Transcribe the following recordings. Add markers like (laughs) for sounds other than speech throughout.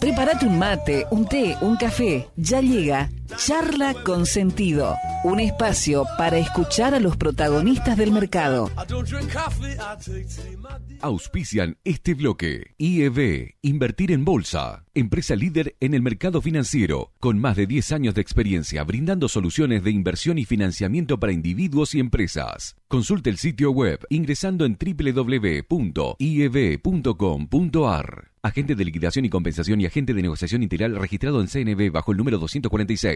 Prepárate un mate, un té, un café. Ya llega Charla con Sentido, un espacio para escuchar a los protagonistas del mercado. Auspician este bloque. IEB, Invertir en Bolsa, empresa líder en el mercado financiero, con más de 10 años de experiencia brindando soluciones de inversión y financiamiento para individuos y empresas. Consulte el sitio web ingresando en www.ieb.com.ar. Agente de liquidación y compensación y agente de negociación integral registrado en CNB bajo el número 246.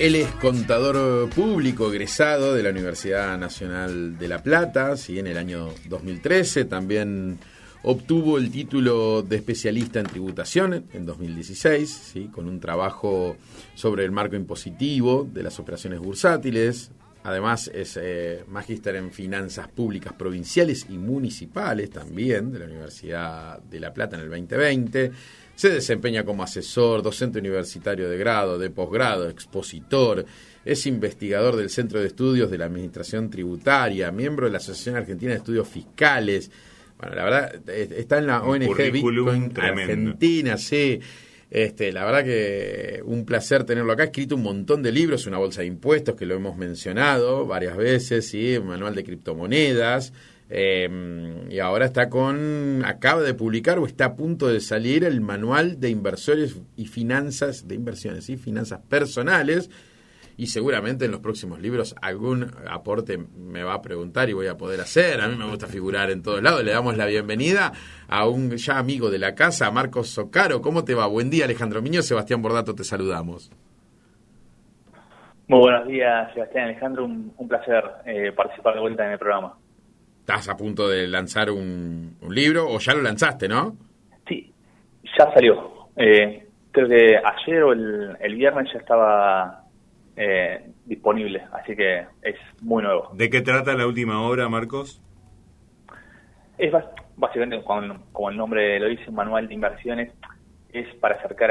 Él es contador público egresado de la Universidad Nacional de La Plata, ¿sí? en el año 2013. También obtuvo el título de especialista en tributación en 2016, ¿sí? con un trabajo sobre el marco impositivo de las operaciones bursátiles. Además es eh, magíster en finanzas públicas provinciales y municipales también de la Universidad de La Plata en el 2020 se desempeña como asesor, docente universitario de grado, de posgrado, expositor, es investigador del Centro de Estudios de la Administración Tributaria, miembro de la Asociación Argentina de Estudios Fiscales. Bueno, la verdad, está en la ONG Bitcoin Argentina, sí. Este, la verdad que un placer tenerlo acá. Ha escrito un montón de libros, una bolsa de impuestos que lo hemos mencionado varias veces, sí, un manual de criptomonedas. Eh, y ahora está con, acaba de publicar o está a punto de salir el manual de inversores y finanzas, de inversiones y finanzas personales. Y seguramente en los próximos libros algún aporte me va a preguntar y voy a poder hacer. A mí me gusta figurar en todos lados. Le damos la bienvenida a un ya amigo de la casa, Marcos Socaro. ¿Cómo te va? Buen día, Alejandro Miño. Sebastián Bordato, te saludamos. Muy buenos días, Sebastián Alejandro. Un, placer eh, participar de vuelta en el programa estás a punto de lanzar un, libro o ya lo lanzaste, ¿no? Sí, ya salió. Eh, creo que ayer o el, viernes ya estaba eh, disponible, así que es muy nuevo. ¿De qué trata la última obra, Marcos? Es básicamente, como, el nombre lo dice, un manual de inversiones, es para acercar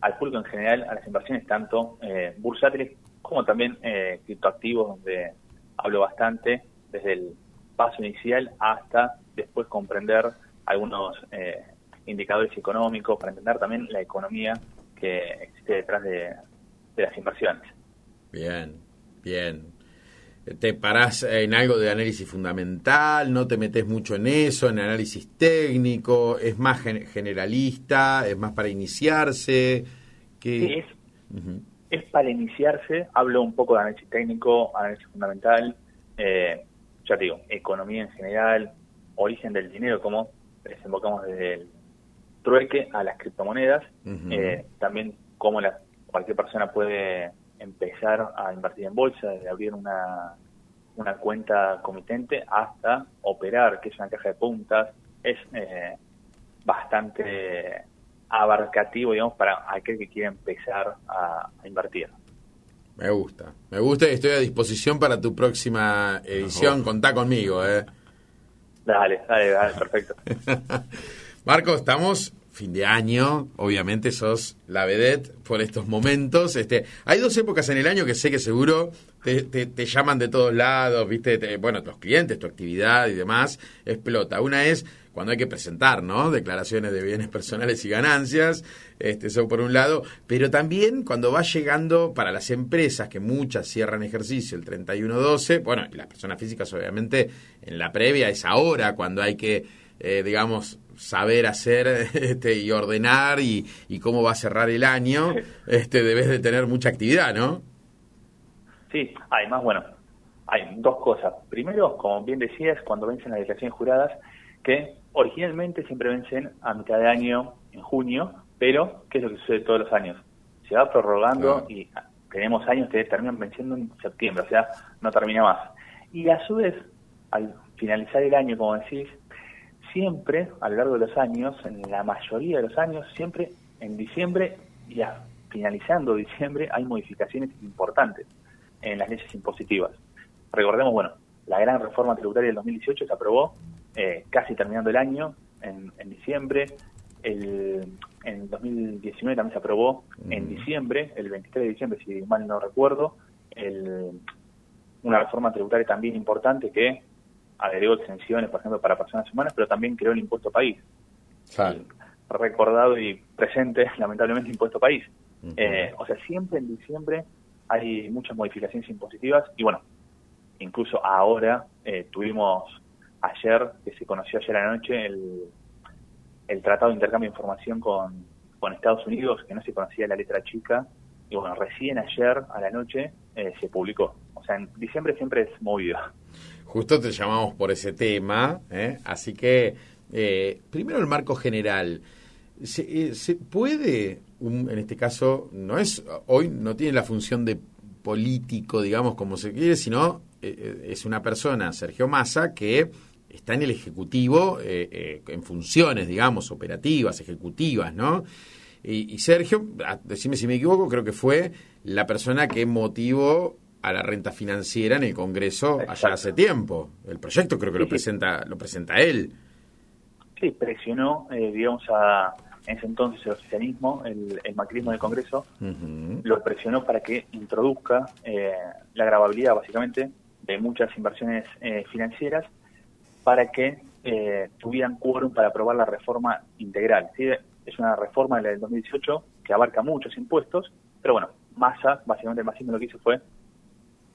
al público en general a las inversiones, tanto eh, bursátiles como también eh, criptoactivos, donde hablo bastante desde el paso inicial hasta después comprender algunos eh, indicadores económicos para entender también la economía que existe detrás de, las inversiones. Bien, bien. ¿Te parás en algo de análisis fundamental? ¿No te metes mucho en eso, en análisis técnico? ¿Es más generalista? ¿Es más para iniciarse? ¿Qué? es, es para iniciarse. Hablo un poco de análisis técnico, análisis fundamental. Eh, ya te digo, economía en general, origen del dinero, cómo desembocamos desde el trueque a las criptomonedas, eh, también cómo la, cualquier persona puede empezar a invertir en bolsa, desde abrir una, una cuenta comitente hasta operar, que es una caja de puntas, es eh, bastante abarcativo, digamos, para aquel que quiere empezar a invertir. Me gusta, me gusta y estoy a disposición para tu próxima edición. Contá conmigo, ¿eh? Dale, dale, dale, perfecto. (laughs) Marco, estamos fin de año, obviamente sos la vedette por estos momentos. Este, hay dos épocas en el año que sé que seguro te, te, llaman de todos lados, viste, bueno, tus clientes, tu actividad y demás explota. Una es cuando hay que presentar, ¿no? Declaraciones de bienes personales y ganancias, este, eso por un lado, pero también cuando va llegando para las empresas, que muchas cierran ejercicio el 31-12, bueno, y las personas físicas obviamente en la previa es ahora cuando hay que, eh, digamos, saber hacer (laughs) este, y ordenar y, y, cómo va a cerrar el año, este, debes de tener mucha actividad, ¿no? Sí, además, bueno, hay dos cosas. Primero, como bien decías, cuando vencen las declaraciones juradas, que originalmente siempre vencen a mitad de año, en junio, pero ¿qué es lo que sucede todos los años? Se va prorrogando y tenemos años que terminan venciendo en septiembre, o sea, no termina más. Y a su vez, al finalizar el año, como decís, siempre, a lo largo de los años, en la mayoría de los años, siempre en diciembre y finalizando diciembre hay modificaciones importantes en las leyes impositivas. Recordemos, bueno, la gran reforma tributaria del 2018 se aprobó eh, casi terminando el año, en, diciembre. El, en 2019 también se aprobó en diciembre, el 23 de diciembre, si mal no recuerdo, una reforma tributaria también importante que agregó exenciones, por ejemplo, para personas humanas, pero también creó el impuesto país. Recordado y presente, (laughs) lamentablemente, impuesto país. Eh, o sea, siempre en diciembre hay muchas modificaciones impositivas y bueno, incluso ahora eh, tuvimos ayer, que se conoció ayer a la noche, el, el Tratado de Intercambio de Información con, con Estados Unidos, que no se conocía la letra chica, y bueno, recién ayer a la noche eh, se publicó. O sea, en diciembre siempre es movido. Justo te llamamos por ese tema, ¿eh? así que eh, primero el marco general. ¿Se, ¿Se, puede, en este caso, no es hoy no tiene la función de político, digamos, como se quiere, sino es una persona, Sergio Massa, que está en el Ejecutivo en funciones, digamos, operativas, ejecutivas, ¿no? Y, Sergio, decime si me equivoco, creo que fue la persona que motivó a la renta financiera en el Congreso allá hace tiempo. El proyecto creo que lo presenta lo presenta él. Sí, presionó, eh, digamos, a, en ese entonces el oficialismo, el, el macrismo del Congreso, lo presionó para que introduzca eh, la grababilidad, básicamente, de muchas inversiones eh, financieras para que tuvieran quórum para aprobar la reforma integral. ¿sí? es una reforma de la del 2018 que abarca muchos impuestos, pero bueno, Massa, básicamente Massimo lo que hizo fue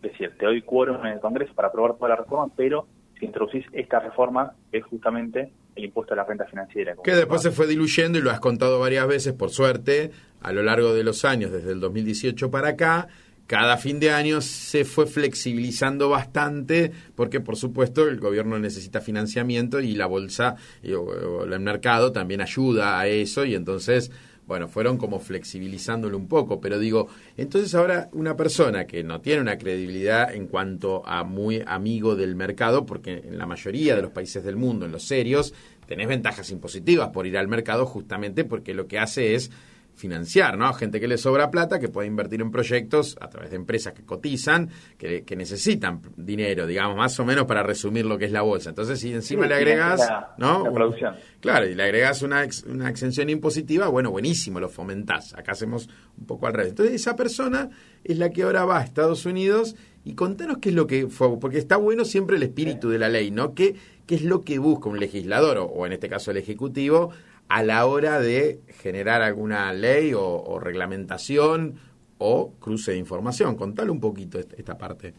decir, te doy quórum en el Congreso para aprobar toda la reforma, pero si introducís esta reforma, es justamente el impuesto a la renta financiera. Que después se fue diluyendo y lo has contado varias veces, por suerte, a lo largo de los años, desde el 2018 para acá, cada fin de año se fue flexibilizando bastante porque por supuesto el gobierno necesita financiamiento y la bolsa o, el mercado también ayuda a eso y entonces bueno, fueron como flexibilizándolo un poco, pero digo, entonces ahora una persona que no tiene una credibilidad en cuanto a muy amigo del mercado, porque en la mayoría de los países del mundo, en los serios, tenés ventajas impositivas por ir al mercado justamente porque lo que hace es financiar, ¿no? Gente que le sobra plata, que puede invertir en proyectos a través de empresas que cotizan, que, necesitan dinero, digamos, más o menos para resumir lo que es la bolsa. Entonces, si encima le agregas, ¿no? producción. Claro, y le agregas una, una exención impositiva, bueno, buenísimo, lo fomentás. Acá hacemos un poco al revés. Entonces, esa persona es la que ahora va a Estados Unidos y contanos qué es lo que fue, porque está bueno siempre el espíritu de la ley, ¿no? ¿Qué, qué es lo que busca un legislador, o en este caso el Ejecutivo, a la hora de generar alguna ley o, reglamentación o cruce de información. Contale un poquito esta parte.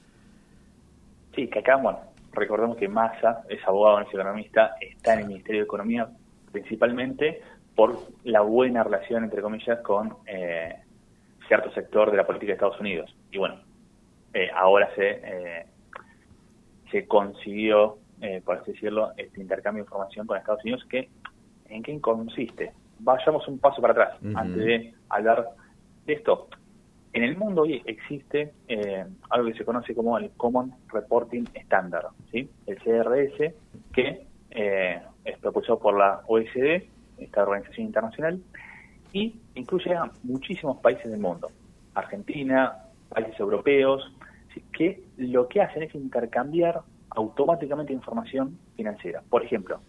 Sí, que acá, bueno, recordemos que Massa es abogado, no es economista, está en el Ministerio de Economía principalmente por la buena relación, entre comillas, con eh, cierto sector de la política de Estados Unidos. Y bueno, eh, ahora se, eh, se consiguió, por así decirlo, este intercambio de información con Estados Unidos que en qué consiste. Vayamos un paso para atrás antes de hablar de esto. En el mundo hoy existe eh, algo que se conoce como el Common Reporting Standard, ¿sí? el CRS, que eh, es propulsado por la OECD, esta organización internacional, y incluye a muchísimos países del mundo, Argentina, países europeos, que lo que hacen es intercambiar automáticamente información financiera. Por ejemplo,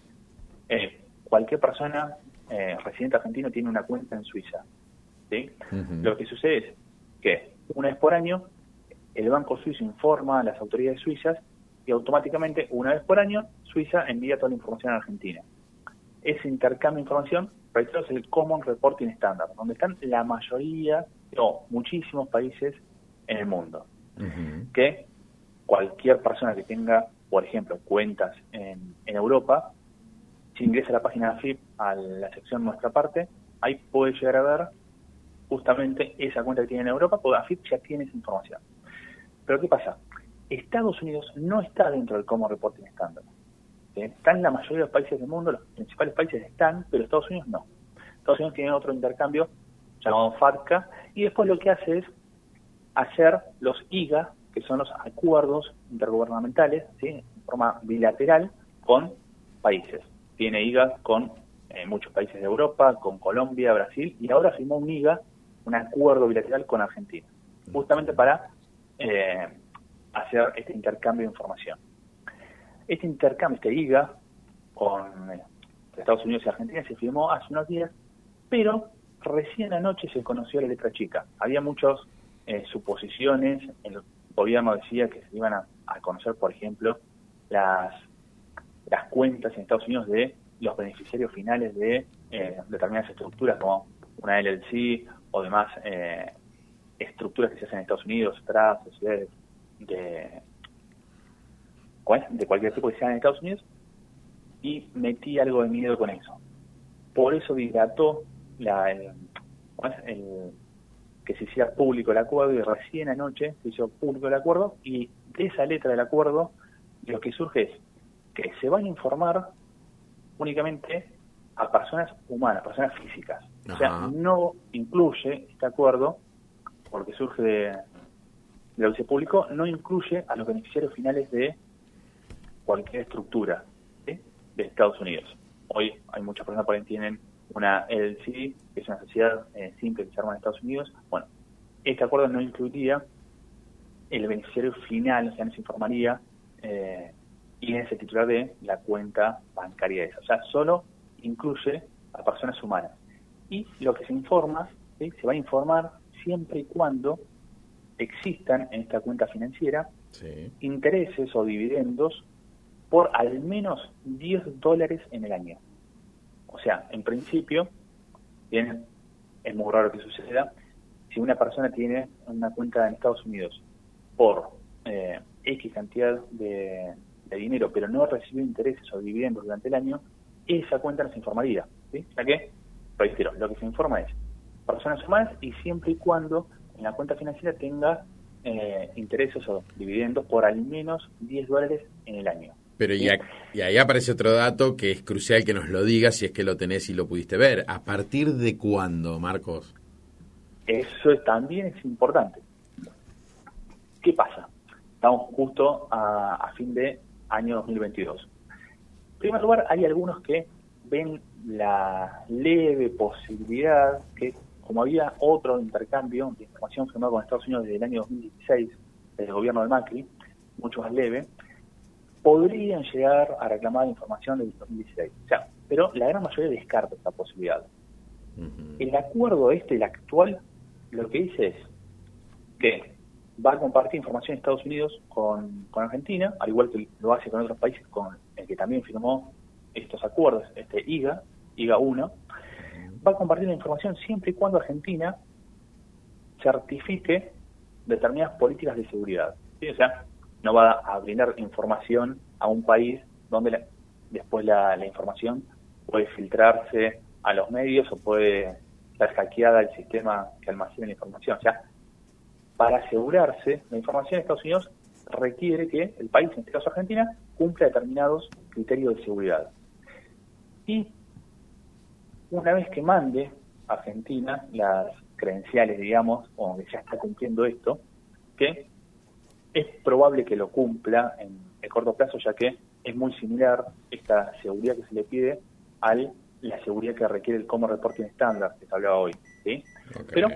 eh, cualquier persona eh, residente argentino tiene una cuenta en Suiza. ¿sí? Lo que sucede es que una vez por año el Banco Suizo informa a las autoridades suizas y automáticamente una vez por año Suiza envía toda la información a Argentina. Ese intercambio de información, reitero, es el Common Reporting Standard, donde están la mayoría o muchísimos países en el mundo. Que cualquier persona que tenga, por ejemplo, cuentas en, en Europa, si ingresa a la página de AFIP, a la sección Nuestra Parte, ahí puede llegar a ver justamente esa cuenta que tiene en Europa, porque AFIP ya tiene esa información. Pero ¿qué pasa? Estados Unidos no está dentro del Common Reporting Standard. Está en la mayoría de los países del mundo, los principales países están, pero Estados Unidos no. Estados Unidos tiene otro intercambio llamado FATCA, y después lo que hace es hacer los IGA, que son los acuerdos intergubernamentales, ¿sí? en forma bilateral con países. Tiene IGA con eh, muchos países de Europa, con Colombia, Brasil, y ahora firmó un IGA, un acuerdo bilateral con Argentina, justamente para eh, hacer este intercambio de información. Este intercambio, este IGA, con eh, Estados Unidos y Argentina se firmó hace unos días, pero recién anoche se conoció la letra chica. Había muchas suposiciones, el gobierno decía que se iban a conocer, por ejemplo, las, las cuentas en Estados Unidos de los beneficiarios finales de eh, determinadas estructuras como una LLC o demás eh, estructuras que se hacen en Estados Unidos, tras sociedades de, de cualquier tipo que sean en Estados Unidos, y metí algo de miedo con eso. Por eso dilató la, que se hiciera público el acuerdo y recién anoche se hizo público el acuerdo. Y de esa letra del acuerdo lo que surge es que se van a informar únicamente a personas humanas, personas físicas. O sea, no incluye este acuerdo, porque surge de, la UCE público, no incluye a los beneficiarios finales de cualquier estructura de Estados Unidos. Hoy hay muchas personas por ahí tienen una LLC, que es una sociedad eh, simple que se arma en Estados Unidos. Bueno, este acuerdo no incluiría el beneficiario final, o sea, no se informaría eh, y es el titular de la cuenta bancaria esa. O sea, solo incluye a personas humanas. Y lo que se informa, se va a informar siempre y cuando existan en esta cuenta financiera intereses o dividendos por al menos 10 dólares en el año. O sea, en principio, bien, es muy raro que suceda, si una persona tiene una cuenta en Estados Unidos por eh, X cantidad de, de dinero, pero no recibió intereses o dividendos durante el año, esa cuenta no se informaría. ¿sí? O sea que, reitero, lo que se informa es personas humanas y siempre y cuando en la cuenta financiera tenga eh, intereses o dividendos por al menos 10 dólares en el año. Pero y, y, ahí aparece otro dato que es crucial que nos lo digas si es que lo tenés y lo pudiste ver. ¿A partir de cuándo, Marcos? Eso también es importante. ¿Qué pasa? Estamos justo a, a fin de año 2022. En primer lugar, hay algunos que ven la leve posibilidad que, como había otro intercambio de información firmado con Estados Unidos desde el año 2016, desde el gobierno de Macri, mucho más leve, podrían llegar a reclamar información del 2016. O sea, pero la gran mayoría descarta esa posibilidad. El acuerdo este, el actual, lo que dice es que va a compartir información en Estados Unidos con, Argentina, al igual que lo hace con otros países con el que también firmó estos acuerdos, este IGA, IGA 1, va a compartir la información siempre y cuando Argentina certifique determinadas políticas de seguridad. O sea, no va a brindar información a un país donde después la, la información puede filtrarse a los medios o puede ser hackeada el sistema que almacena la información. O sea, para asegurarse la información de Estados Unidos requiere que el país, en este caso Argentina, cumpla determinados criterios de seguridad. Y una vez que mande Argentina las credenciales, digamos, o que ya está cumpliendo esto, que es probable que lo cumpla en el corto plazo, ya que es muy similar esta seguridad que se le pide a la seguridad que requiere el Common Reporting Standard que se hablaba hoy. ¿sí? Pero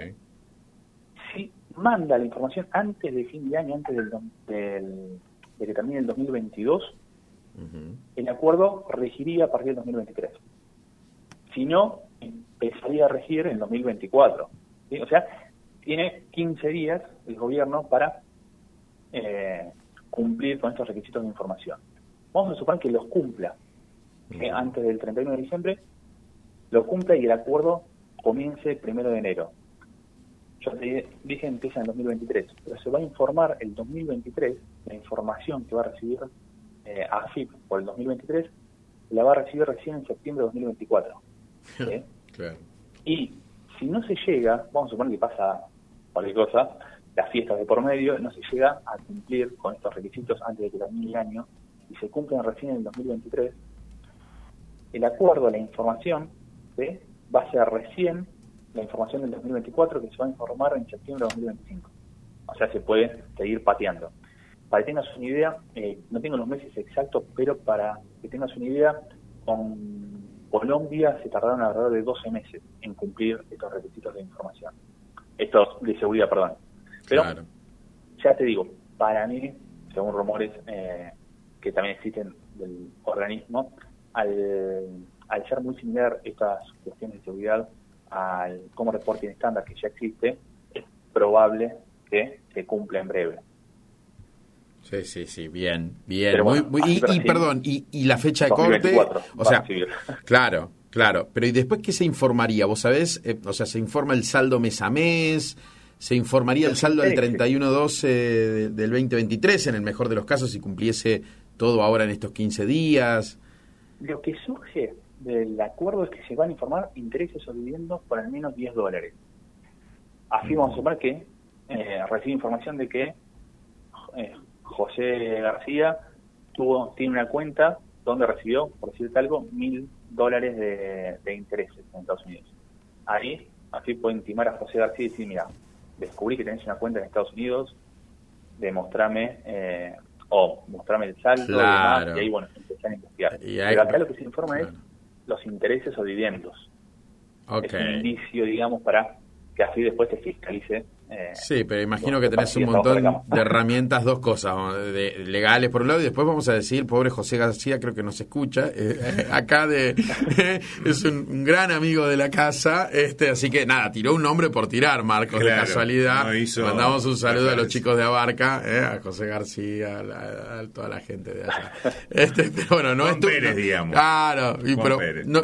manda la información antes de fin de año, antes del, de que termine el 2022, el acuerdo regiría a partir del 2023. Si no, empezaría a regir en 2024. O sea, tiene 15 días el gobierno para eh, cumplir con estos requisitos de información. Vamos a suponer que los cumpla antes del 31 de diciembre, lo cumpla y el acuerdo comience el primero de enero yo te dije empieza en 2023, pero se va a informar el 2023, la información que va a recibir eh, AFIP por el 2023, la va a recibir recién en septiembre de 2024. (laughs) Y si no se llega, vamos a suponer que pasa cualquier cosa, las fiestas de por medio, no se llega a cumplir con estos requisitos antes de que termine el año y se cumplen recién en el 2023, el acuerdo, la información, va a ser recién la información del 2024 que se va a informar en septiembre de 2025. O sea, se puede seguir pateando. Para que tengas una idea, eh, no tengo los meses exactos, pero para que tengas una idea, con Colombia se tardaron alrededor de 12 meses en cumplir estos requisitos de información, estos de seguridad, perdón. Pero ya te digo, para mí, según rumores eh, que también existen del organismo, al, al ser muy similar estas cuestiones de seguridad al como reporting estándar que ya existe, es probable que se cumpla en breve. Sí, sí, sí, bien, bien. y, perdón, y, la fecha de corte, o sea, (laughs) claro, claro, pero ¿y después qué se informaría? ¿Vos sabés? Eh, o sea, ¿se informa el saldo mes a mes? ¿Se informaría el saldo al 31-12 del 2023 en el mejor de los casos si cumpliese todo ahora en estos 15 días? Lo que surge del acuerdo es que se van a informar intereses o dividendos por al menos 10 dólares. Así vamos a suponer que eh, recibe información de que eh, José García tuvo tiene una cuenta donde recibió, por decirte algo, mil dólares de, intereses en Estados Unidos. Ahí, así puede intimar a José García y decir, mira, descubrí que tenés una cuenta en Estados Unidos, demostrame, eh, o mostrame el saldo y, ahí, bueno, empezar a investigar. Pero acá lo que se informa es los intereses o dividendos. Es un indicio, digamos, para que así después se fiscalice eh, sí, pero imagino que tenés un montón de herramientas, dos cosas, de, legales por un lado, y después vamos a decir, pobre José García, creo que nos escucha, eh, eh, (laughs) acá de (laughs) es un, gran amigo de la casa, este así que nada, tiró un nombre por tirar, Marcos, de casualidad. Mandamos un saludo a los chicos de Abarca, a José García, a, toda la gente de allá. (laughs) Este, pero bueno, no es Pérez, digamos. Claro, pero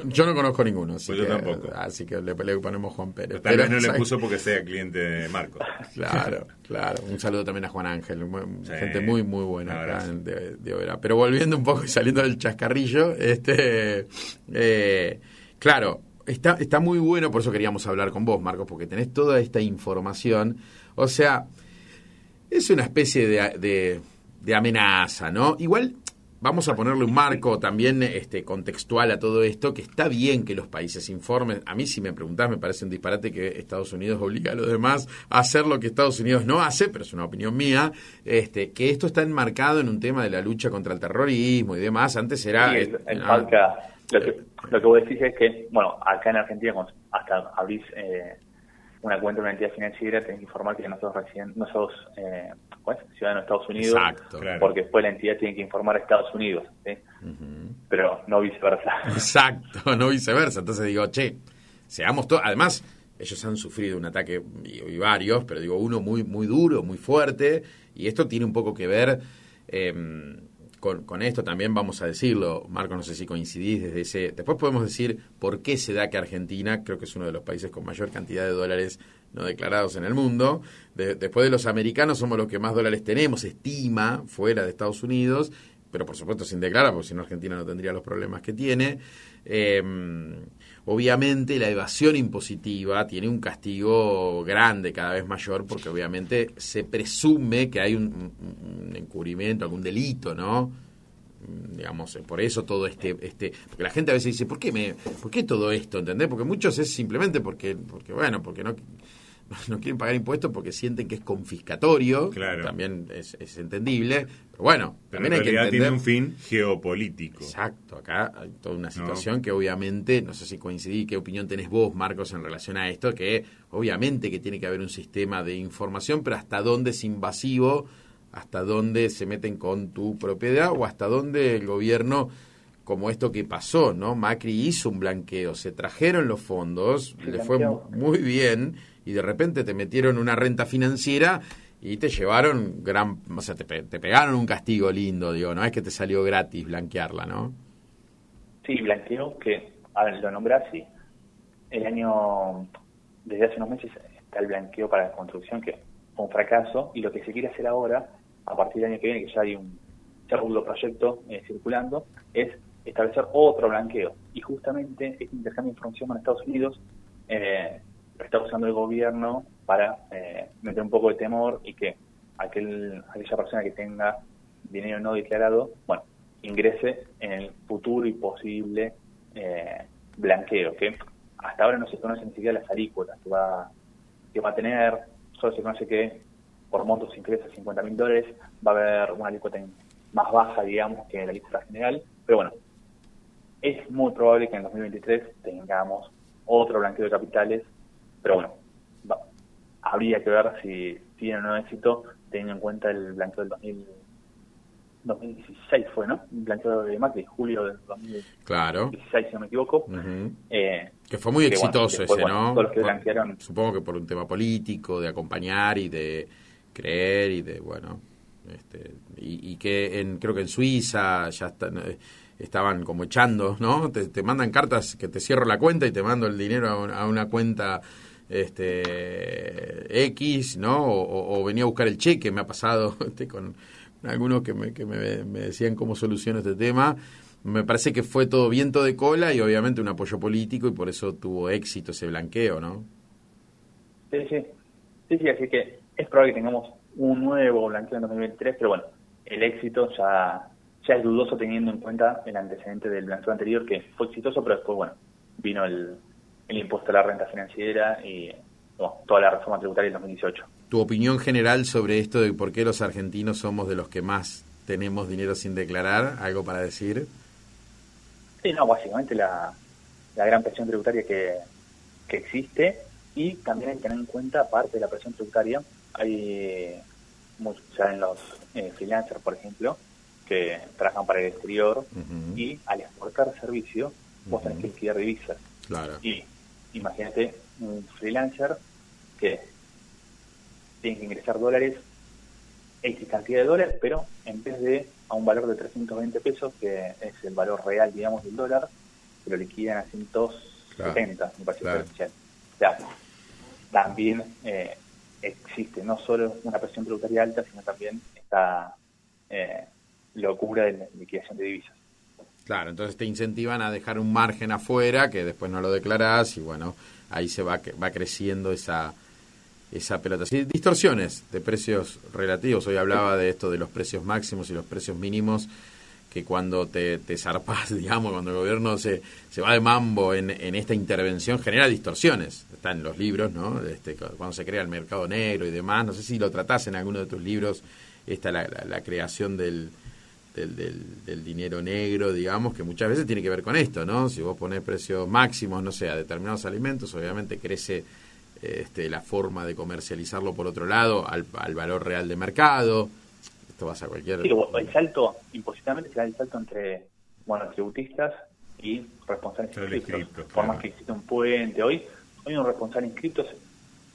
yo no conozco ninguno, así, pues que, tampoco. así que le, ponemos Juan Pérez. Pero tal vez no le puso porque sea cliente de Marcos. Claro, claro. Un saludo también a Juan Ángel, gente muy, muy buena acá de, de Pero volviendo un poco y saliendo del chascarrillo, este, eh, claro, está, está muy bueno, por eso queríamos hablar con vos, Marcos, porque tenés toda esta información. O sea, es una especie de, de, de amenaza, ¿no? Igual vamos a ponerle un marco también este, contextual a todo esto, que está bien que los países informen. A mí, si me preguntás, me parece un disparate que Estados Unidos obliga a los demás a hacer lo que Estados Unidos no hace, pero es una opinión mía, este, que esto está enmarcado en un tema de la lucha contra el terrorismo y demás. Antes era... Sí, lo, que, lo que vos decís es que, bueno, acá en Argentina, hasta abrís... Eh, una cuenta de una entidad financiera, tenés que informar que no sos, no sos eh, ciudadano de Estados Unidos, porque después la entidad tiene que informar a Estados Unidos, pero no viceversa. (laughs) Exacto, no viceversa. Entonces digo, che, seamos todos. Además, ellos han sufrido un ataque, y, varios, pero digo, uno muy, muy duro, muy fuerte, y esto tiene un poco que ver. Eh, con, esto también vamos a decirlo, Marco, no sé si coincidís desde ese... Después podemos decir por qué se da que Argentina, creo que es uno de los países con mayor cantidad de dólares no declarados en el mundo, después de los americanos somos los que más dólares tenemos, estima, fuera de Estados Unidos, pero por supuesto sin declarar, porque si no Argentina no tendría los problemas que tiene. Em, obviamente la evasión impositiva tiene un castigo grande, cada vez mayor, porque obviamente se presume que hay un, encubrimiento, algún delito, ¿no? digamos, por eso todo este, este, porque la gente a veces dice, ¿por qué me, por qué todo esto? ¿Entendés? Porque muchos es simplemente porque, porque bueno, porque no, (laughs) no quieren pagar impuestos porque sienten que es confiscatorio, también es, entendible, pero bueno, también hay que entender... tiene un fin geopolítico. Exacto, acá hay toda una situación que obviamente, no sé si coincidí, qué opinión tenés vos, Marcos, en relación a esto, que obviamente que tiene que haber un sistema de información, pero hasta dónde es invasivo, hasta dónde se meten con tu propiedad o hasta dónde el gobierno como esto que pasó, ¿no? Macri hizo un blanqueo, se trajeron los fondos, le fue muy bien y de repente te metieron una renta financiera y te llevaron gran, o sea, te, pegaron un castigo lindo, digo, no es que te salió gratis blanquearla, ¿no? Sí, blanqueo que, a lo nombré así. El año, desde hace unos meses está el blanqueo para la construcción, que fue un fracaso, y lo que se quiere hacer ahora, a partir del año que viene, que ya hay un, ya proyecto eh, circulando, es establecer otro blanqueo. Y justamente este intercambio de información con Estados Unidos eh, está usando el gobierno para eh, meter un poco de temor y que aquel, aquella persona que tenga dinero no declarado, bueno, ingrese en el futuro y posible eh, blanqueo, que hasta ahora no se conoce ni siquiera las alícuotas que va, que va a tener, solo se conoce que por montos ingresos 50 mil dólares. Va a haber una alícuota más baja, digamos, que la alícuota general, pero bueno, es muy probable que en 2023 tengamos otro blanqueo de capitales, pero bueno, va- habría que ver si tiene o no éxito teniendo en cuenta el blanqueo del 2000, 2016 fue, ¿no? Un blanqueo de Macri, julio del 2016, Claro. si no me equivoco. Eh, Que fue muy bueno, exitoso después, ese, bueno, ¿no? todos los que Por- blanquearon- Supongo que por un tema político, de acompañar y de creer y de, bueno, este, y, y que en, creo que en Suiza ya están, eh, estaban como echando, ¿no? Te, te mandan cartas que te cierro la cuenta y te mando el dinero a, un- a una cuenta este X, ¿no? O, venía a buscar el cheque, me ha pasado (laughs) este, con algunos que, me, que me, me decían cómo soluciono este tema. Me parece que fue todo viento de cola y obviamente un apoyo político y por eso tuvo éxito ese blanqueo, ¿no? Sí, sí. Sí, sí, así que es probable que tengamos un nuevo blanqueo en 2023, pero bueno, el éxito ya, ya es dudoso teniendo en cuenta el antecedente del blanqueo anterior, que fue exitoso, pero después, bueno, vino el, el impuesto a la renta financiera y bueno, toda la reforma tributaria del 2018. Tu opinión general sobre esto de por qué los argentinos somos de los que más tenemos dinero sin declarar, algo para decir. Sí, no, básicamente la, la gran presión tributaria que, que existe y también hay que tener en cuenta, aparte de la presión tributaria, hay muchos, en los eh, freelancers, por ejemplo, que trabajan para el exterior y al exportar servicio vos tenés que liquidar divisas. Claro. Y imagínate un freelancer que tiene que ingresar dólares, X cantidad de dólares, pero en vez de a un valor de 320 pesos, que es el valor real, digamos, del dólar, se lo liquidan a 170, me parece claro. O sea, también eh, existe no solo una presión tributaria alta, sino también esta eh, locura de la liquidación de divisas. Claro, entonces te incentivan a dejar un margen afuera que después no lo declarás y bueno, ahí se va, va creciendo esa, esa pelota. Sí, distorsiones de precios relativos. Hoy hablaba de esto de los precios máximos y los precios mínimos, que cuando te, te zarpás, (laughs) digamos, cuando el gobierno se, se va de mambo en, en esta intervención, genera distorsiones. Está en los libros, ¿no? Este, cuando se crea el mercado negro y demás. No sé si lo tratás en alguno de tus libros, esta la, la, la creación del, del, del, del, dinero negro, digamos, que muchas veces tiene que ver con esto, ¿no? Si vos ponés precios máximos, no sé, a determinados alimentos, obviamente crece este, la forma de comercializarlo por otro lado al, al valor real de mercado. Esto vas a cualquier... Sí, el salto, impositivamente será el salto entre, bueno, tributistas y responsables inscriptos. Por más que existe un puente hoy, hoy un responsable inscripto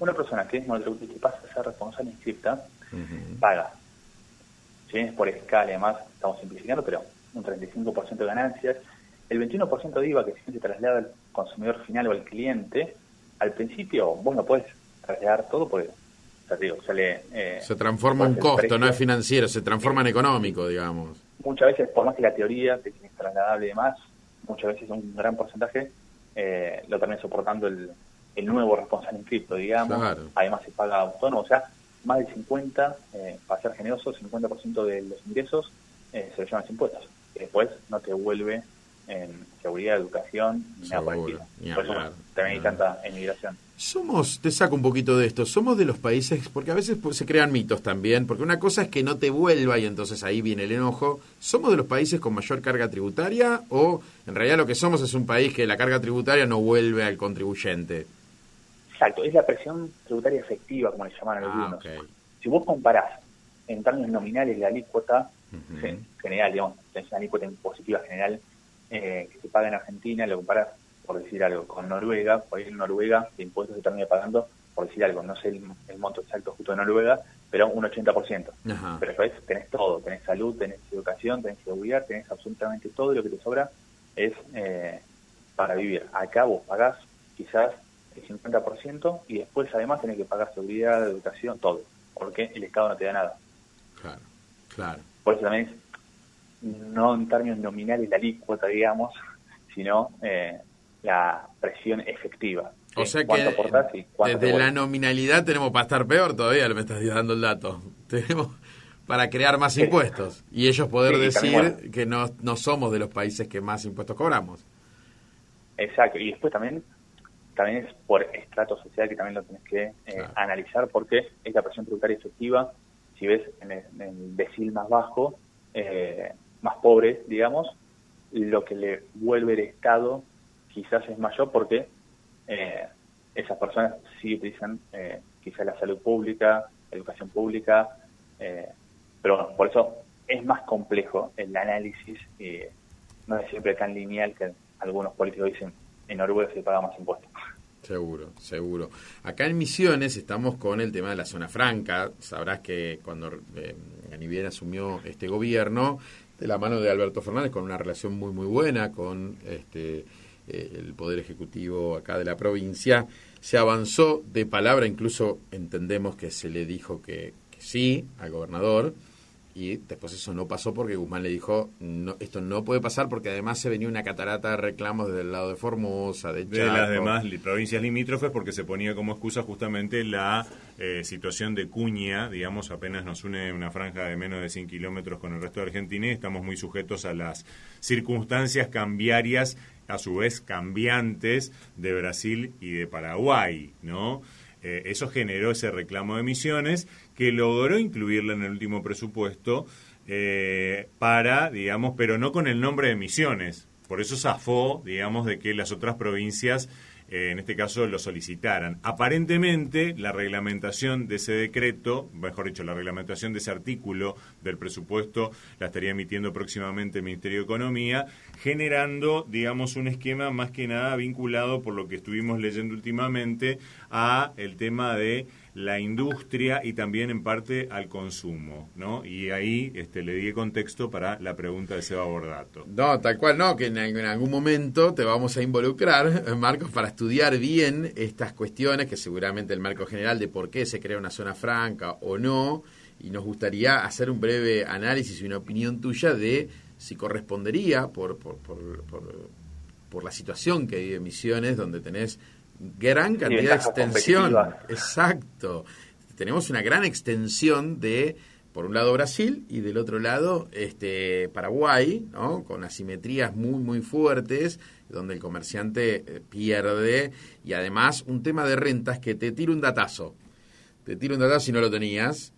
una persona que es monotributista y pasa a ser responsable inscripta, uh -huh. paga si bien es por escala, además estamos simplificando, pero un 35% de ganancias. El 21% de IVA que se traslada al consumidor final o al cliente, al principio vos no puedes trasladar todo porque digo, sale, eh, se transforma en un costo, precio. no es financiero, se transforma en económico, digamos. Muchas veces, por más que la teoría de que es trasladable y demás, muchas veces un gran porcentaje eh, lo termina soportando el, el nuevo responsable inscripto, digamos. Claro. Además se paga autónomo, o sea, más del 50, eh, para ser generoso, 50% de los ingresos eh, se lo llevan los impuestos. Y después no te vuelve en seguridad, educación, ni nada por el. Por eso también hay tanta emigración. Somos, te saco un poquito de esto, somos de los países, porque a veces se crean mitos también, porque una cosa es que no te vuelva y entonces ahí viene el enojo. ¿Somos de los países con mayor carga tributaria o en realidad lo que somos es un país que la carga tributaria no vuelve al contribuyente? Exacto, es la presión tributaria efectiva, como le llaman ah, algunos. Okay. Si vos comparás en términos nominales la alícuota uh -huh. general, digamos, una alícuota impositiva general eh, que se paga en Argentina, lo comparás, por decir algo, con Noruega, por ahí en Noruega de impuestos se termina pagando, por decir algo, no sé el, el monto exacto justo de Noruega, pero un 80%. Uh -huh. Pero después tenés todo, tenés salud, tenés educación, tenés seguridad, tenés absolutamente todo y lo que te sobra es eh, para vivir. Acá vos pagás quizás el 50% y después además tenés que pagar seguridad, educación, todo, porque el Estado no te da nada. Claro, claro. Por eso también es, no en términos nominales la alícuota, digamos, sino eh, la presión efectiva. O sea que y desde la nominalidad tenemos para estar peor todavía, me estás dando el dato. (laughs) Tenemos para crear más sí. impuestos y ellos poder sí, decir bueno. que no, no somos de los países que más impuestos cobramos. Exacto, y después también también es por estrato social que también lo tienes que eh, claro. analizar porque es la presión tributaria efectiva, si ves en el, en el decil más bajo, eh, más pobre, digamos, lo que le vuelve el Estado quizás es mayor porque eh, esas personas sí utilizan eh, quizás la salud pública, educación pública, eh, pero bueno, por eso es más complejo el análisis, y no es siempre tan lineal que algunos políticos dicen en Noruega se paga más impuestos. Seguro, seguro. Acá en Misiones estamos con el tema de la zona franca. Sabrás que cuando eh, asumió este gobierno, de la mano de Alberto Fernández, con una relación muy, muy buena con este, eh, el Poder Ejecutivo acá de la provincia, se avanzó de palabra, incluso entendemos que se le dijo que, que sí al gobernador, y después eso no pasó porque Guzmán le dijo, no, esto no puede pasar porque además se venía una catarata de reclamos desde el lado de Formosa, de, de Chaco. las demás provincias limítrofes porque se ponía como excusa justamente la eh, situación de cuña, digamos, apenas nos une una franja de menos de 100 kilómetros con el resto de Argentina y estamos muy sujetos a las circunstancias cambiarias, a su vez cambiantes, de Brasil y de Paraguay, ¿no? Eh, eso generó ese reclamo de emisiones que logró incluirla en el último presupuesto eh, para, digamos, pero no con el nombre de emisiones. Por eso zafó, digamos, de que las otras provincias, eh, en este caso, lo solicitaran. Aparentemente, la reglamentación de ese decreto, mejor dicho, la reglamentación de ese artículo del presupuesto la estaría emitiendo próximamente el Ministerio de Economía, generando, digamos, un esquema más que nada vinculado, por lo que estuvimos leyendo últimamente, a el tema de la industria y también en parte al consumo, ¿no? Y ahí este, le di contexto para la pregunta de Seba Bordato. No, tal cual no, que en, algún momento te vamos a involucrar, (laughs) Marcos, para estudiar bien estas cuestiones, que seguramente el marco general de por qué se crea una zona franca o no, y nos gustaría hacer un breve análisis y una opinión tuya de si correspondería por, por, por, por, la situación que hay en Misiones, donde tenés gran cantidad de extensión. Exacto. Tenemos una gran extensión de, por un lado Brasil y del otro lado este Paraguay, ¿no? con asimetrías muy, muy fuertes, donde el comerciante eh, pierde. Y además un tema de rentas que te tiro un datazo. Te tiro un datazo si no lo tenías.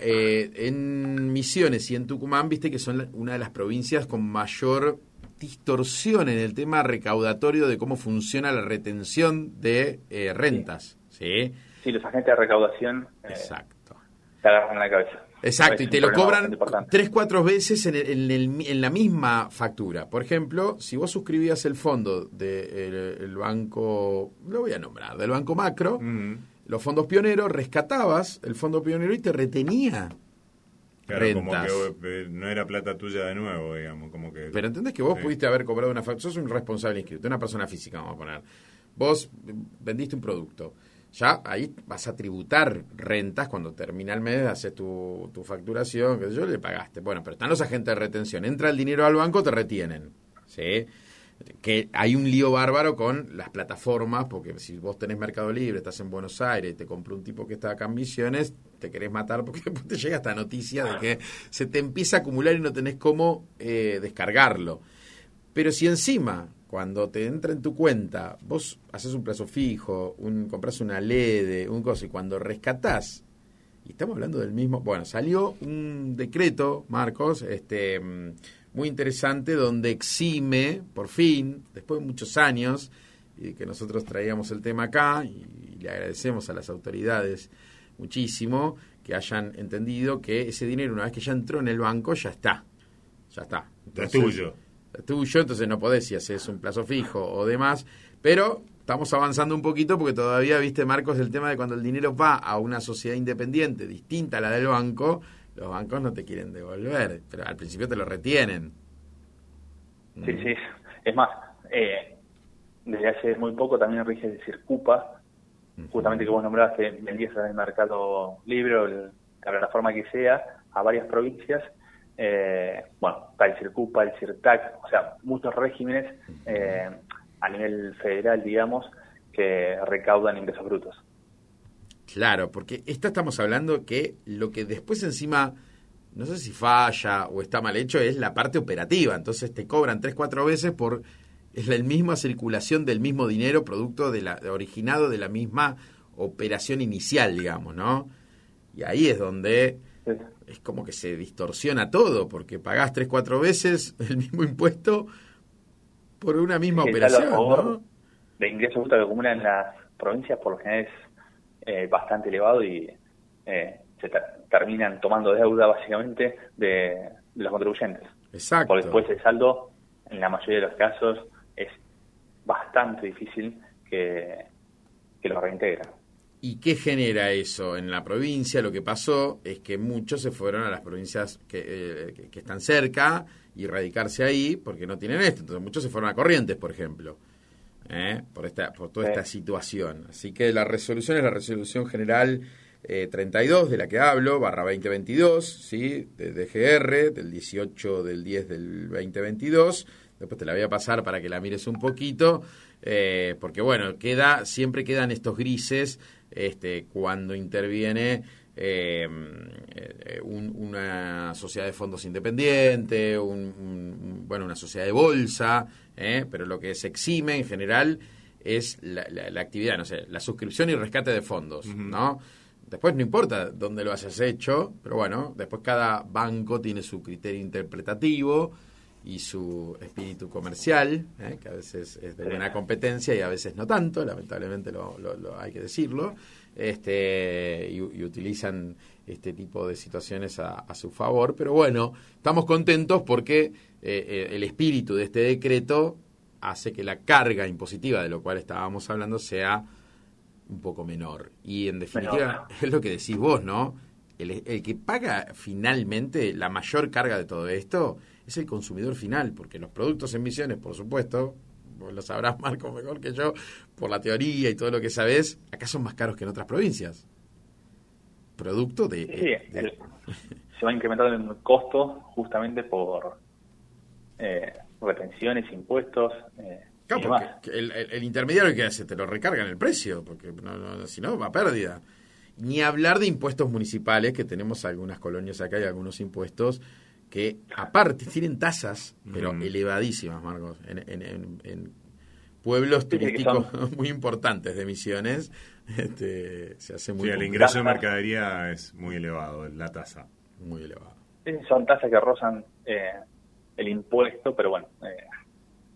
Eh, en Misiones y en Tucumán, viste que son una de las provincias con mayor distorsión en el tema recaudatorio de cómo funciona la retención de eh, rentas. ¿sí? Sí, los agentes de recaudación eh, Exacto. te agarran la cabeza. Exacto, y te lo cobran tres, cuatro veces en, el- en el- en la misma factura. Por ejemplo, si vos suscribías el fondo del el banco, lo voy a nombrar, del banco macro, Mm, los fondos pioneros, rescatabas el fondo pionero y te retenía. Claro, como Rentas. que eh, no era plata tuya de nuevo, digamos, como que... Pero entendés que vos Sí. pudiste haber cobrado una factura, sos un responsable inscrito, una persona física, vamos a poner. Vos vendiste un producto. Ya ahí vas a tributar rentas cuando termina el mes, haces tu, tu facturación, que yo le pagaste. Bueno, pero están los agentes de retención. Entra el dinero al banco, te retienen. ¿Sí? Que hay un lío bárbaro con las plataformas, porque si vos tenés Mercado Libre, estás en Buenos Aires te compró un tipo que está acá en Misiones, te querés matar porque (laughs) después te llega esta noticia de que se te empieza a acumular y no tenés cómo eh, descargarlo. Pero si encima, cuando te entra en tu cuenta, vos haces un plazo fijo, un, compras una LED, un cosa, y cuando rescatás, y estamos hablando del mismo, bueno, salió un decreto, Marcos, este mm, muy interesante, donde exime, por fin, después de muchos años, y que nosotros traíamos el tema acá, y, le agradecemos a las autoridades muchísimo que hayan entendido que ese dinero, una vez que ya entró en el banco, ya está. Ya está. Es tuyo. Es tuyo, entonces no podés si haces un plazo fijo o demás. Pero estamos avanzando un poquito porque todavía, viste, Marcos, el tema de cuando el dinero va a una sociedad independiente distinta a la del banco, los bancos no te quieren devolver, pero al principio te lo retienen. Sí, sí. Es más, eh, desde hace muy poco también rige el Circupa, justamente que vos nombrabas que vendías en el mercado libre o el- la plataforma que sea a varias provincias. Eh, bueno, está el Circupa, el CIRTAC, o sea, muchos regímenes eh, a nivel federal, digamos, que recaudan ingresos brutos. Claro, porque esta estamos hablando que lo que después encima, no sé si falla o está mal hecho, es la parte operativa. Entonces te cobran tres, cuatro veces por la misma circulación del mismo dinero, producto de la, originado de la misma operación inicial, digamos, ¿no? Y ahí es donde es como que se distorsiona todo, porque pagás tres, cuatro veces (laughs) el mismo impuesto por una misma operación. ¿no? De ingresos brutos que acumulan las provincias, por lo general es eh, bastante elevado y eh, se terminan tomando deuda básicamente de, los contribuyentes. Exacto. Porque después el saldo, en la mayoría de los casos, es bastante difícil que, que lo reintegren. ¿Y qué genera eso? En la provincia lo que pasó es que muchos se fueron a las provincias que, eh, que, están cerca y radicarse ahí porque no tienen esto. Entonces muchos se fueron a Corrientes, por ejemplo, ¿eh? por, esta, por toda esta situación. Así que la resolución es la resolución general 32 eh, de la que hablo, barra 2022, ¿sí? de DGR, del 18 del 10 del 2022. Después te la voy a pasar para que la mires un poquito, porque bueno, queda siempre quedan estos grises este, cuando interviene eh, eh, una sociedad de fondos independiente, bueno, una sociedad de bolsa, eh, pero lo que se exime en general es la, actividad, no sé, la suscripción y rescate de fondos, ¿no? Después no importa dónde lo hayas hecho, pero bueno, después cada banco tiene su criterio interpretativo y su espíritu comercial, ¿eh? que a veces es de buena competencia y a veces no tanto, lamentablemente lo, hay que decirlo, este, y, utilizan este tipo de situaciones a, su favor. Pero bueno, estamos contentos porque eh, eh, el espíritu de este decreto hace que la carga impositiva de lo cual estábamos hablando sea un poco menor. Y en definitiva, (laughs) es lo que decís vos, ¿no? el que paga finalmente la mayor carga de todo esto es el consumidor final, porque los productos en misiones, por supuesto, vos lo sabrás, (laughs) Marco, mejor que yo, por la teoría y todo lo que sabes, acá son más caros que en otras provincias. Producto de... Sí, (laughs) se va incrementando el costo justamente por eh, retenciones, impuestos. Eh, claro, porque el, el, intermediario que hace te lo recarga en el precio, porque no, si no va a pérdida. Ni hablar de impuestos municipales, que tenemos algunas colonias acá y algunos impuestos que aparte tienen tasas, pero elevadísimas, Marcos, en, pueblos turísticos (laughs) muy importantes de Misiones, este, se hace muy... Sí, el ingreso de mercadería es muy elevado, la tasa. Muy elevado. son tasas que rozan eh, el impuesto, pero bueno, eh,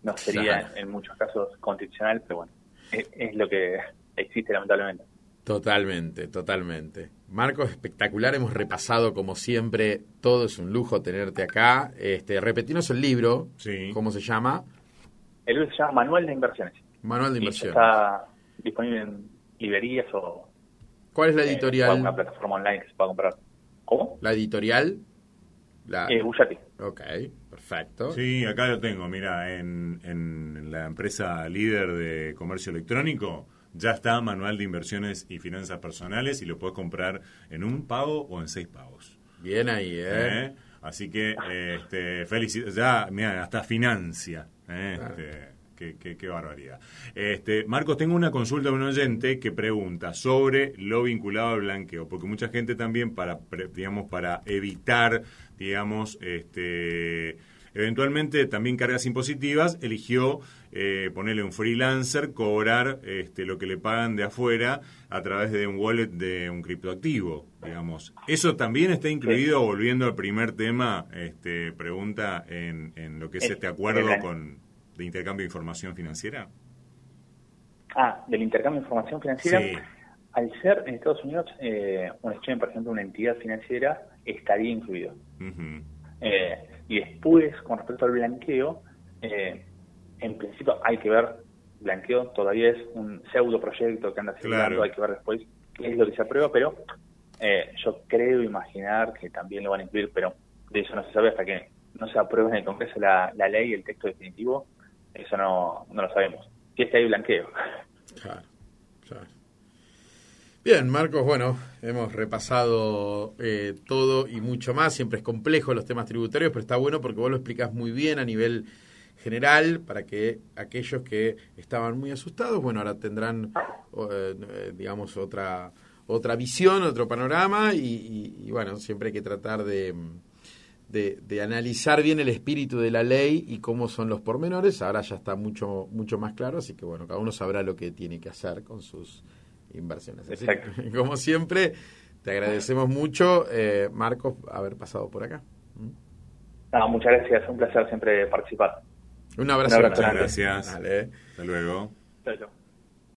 no sería en muchos casos constitucional, pero bueno, es lo que existe lamentablemente. Totalmente, totalmente. Marcos, espectacular. Hemos repasado, como siempre, todo es un lujo tenerte acá. Este, repetinos el libro. Sí. ¿Cómo se llama? El libro se llama Manual de Inversiones. Manual de Inversiones. Está disponible en librerías o. ¿Cuál es la eh, editorial? una plataforma online que se pueda comprar. ¿Cómo? ¿La editorial? La... Eh, Ok, perfecto. Sí, acá lo tengo. Mira, en, en la empresa líder de comercio electrónico ya está Manual de Inversiones y Finanzas Personales y lo puedes comprar en un pago o en seis pagos. Bien ahí, ¿eh? ¿Eh? Así que, este, felicidades. Ya, mira, hasta financia. Este, qué, qué, barbaridad. Este, Marcos, tengo una consulta de un oyente que pregunta sobre lo vinculado al blanqueo, porque mucha gente también para, digamos, para evitar, digamos, este Eventualmente también cargas impositivas, eligió eh, ponerle un freelancer, cobrar este, lo que le pagan de afuera a través de un wallet de un criptoactivo, digamos. ¿Eso también está incluido, volviendo al primer tema, este, pregunta en, en lo que es este acuerdo con, de intercambio de información financiera? Ah, del intercambio de información financiera. Sí. Al ser en Estados Unidos eh, un exchange, por ejemplo, una entidad financiera, estaría incluido. eh, y después, con respecto al blanqueo, eh, en principio hay que ver, blanqueo todavía es un pseudo proyecto que anda circulando, hay que ver después qué es lo que se aprueba, pero eh, yo creo imaginar que también lo van a incluir, pero de eso no se sabe hasta que no se apruebe en el Congreso la, la ley, el texto definitivo, eso no, no lo sabemos. Si es que hay blanqueo. Claro, claro. Bien, Marcos, bueno, hemos repasado eh, todo y mucho más. Siempre es complejo los temas tributarios, pero está bueno porque vos lo explicas muy bien a nivel general para que aquellos que estaban muy asustados, bueno, ahora tendrán, eh, digamos, otra otra visión, otro panorama y, bueno, siempre hay que tratar de, de, analizar bien el espíritu de la ley y cómo son los pormenores. Ahora ya está mucho mucho más claro, así que bueno, cada uno sabrá lo que tiene que hacer con sus inversiones. (laughs) como siempre, te agradecemos mucho, eh, Marcos, haber pasado por acá. ¿Mm? muchas gracias, un placer siempre participar. Un abrazo. Un abrazo grande. Gracias. Dale. Hasta luego. Chao, chao.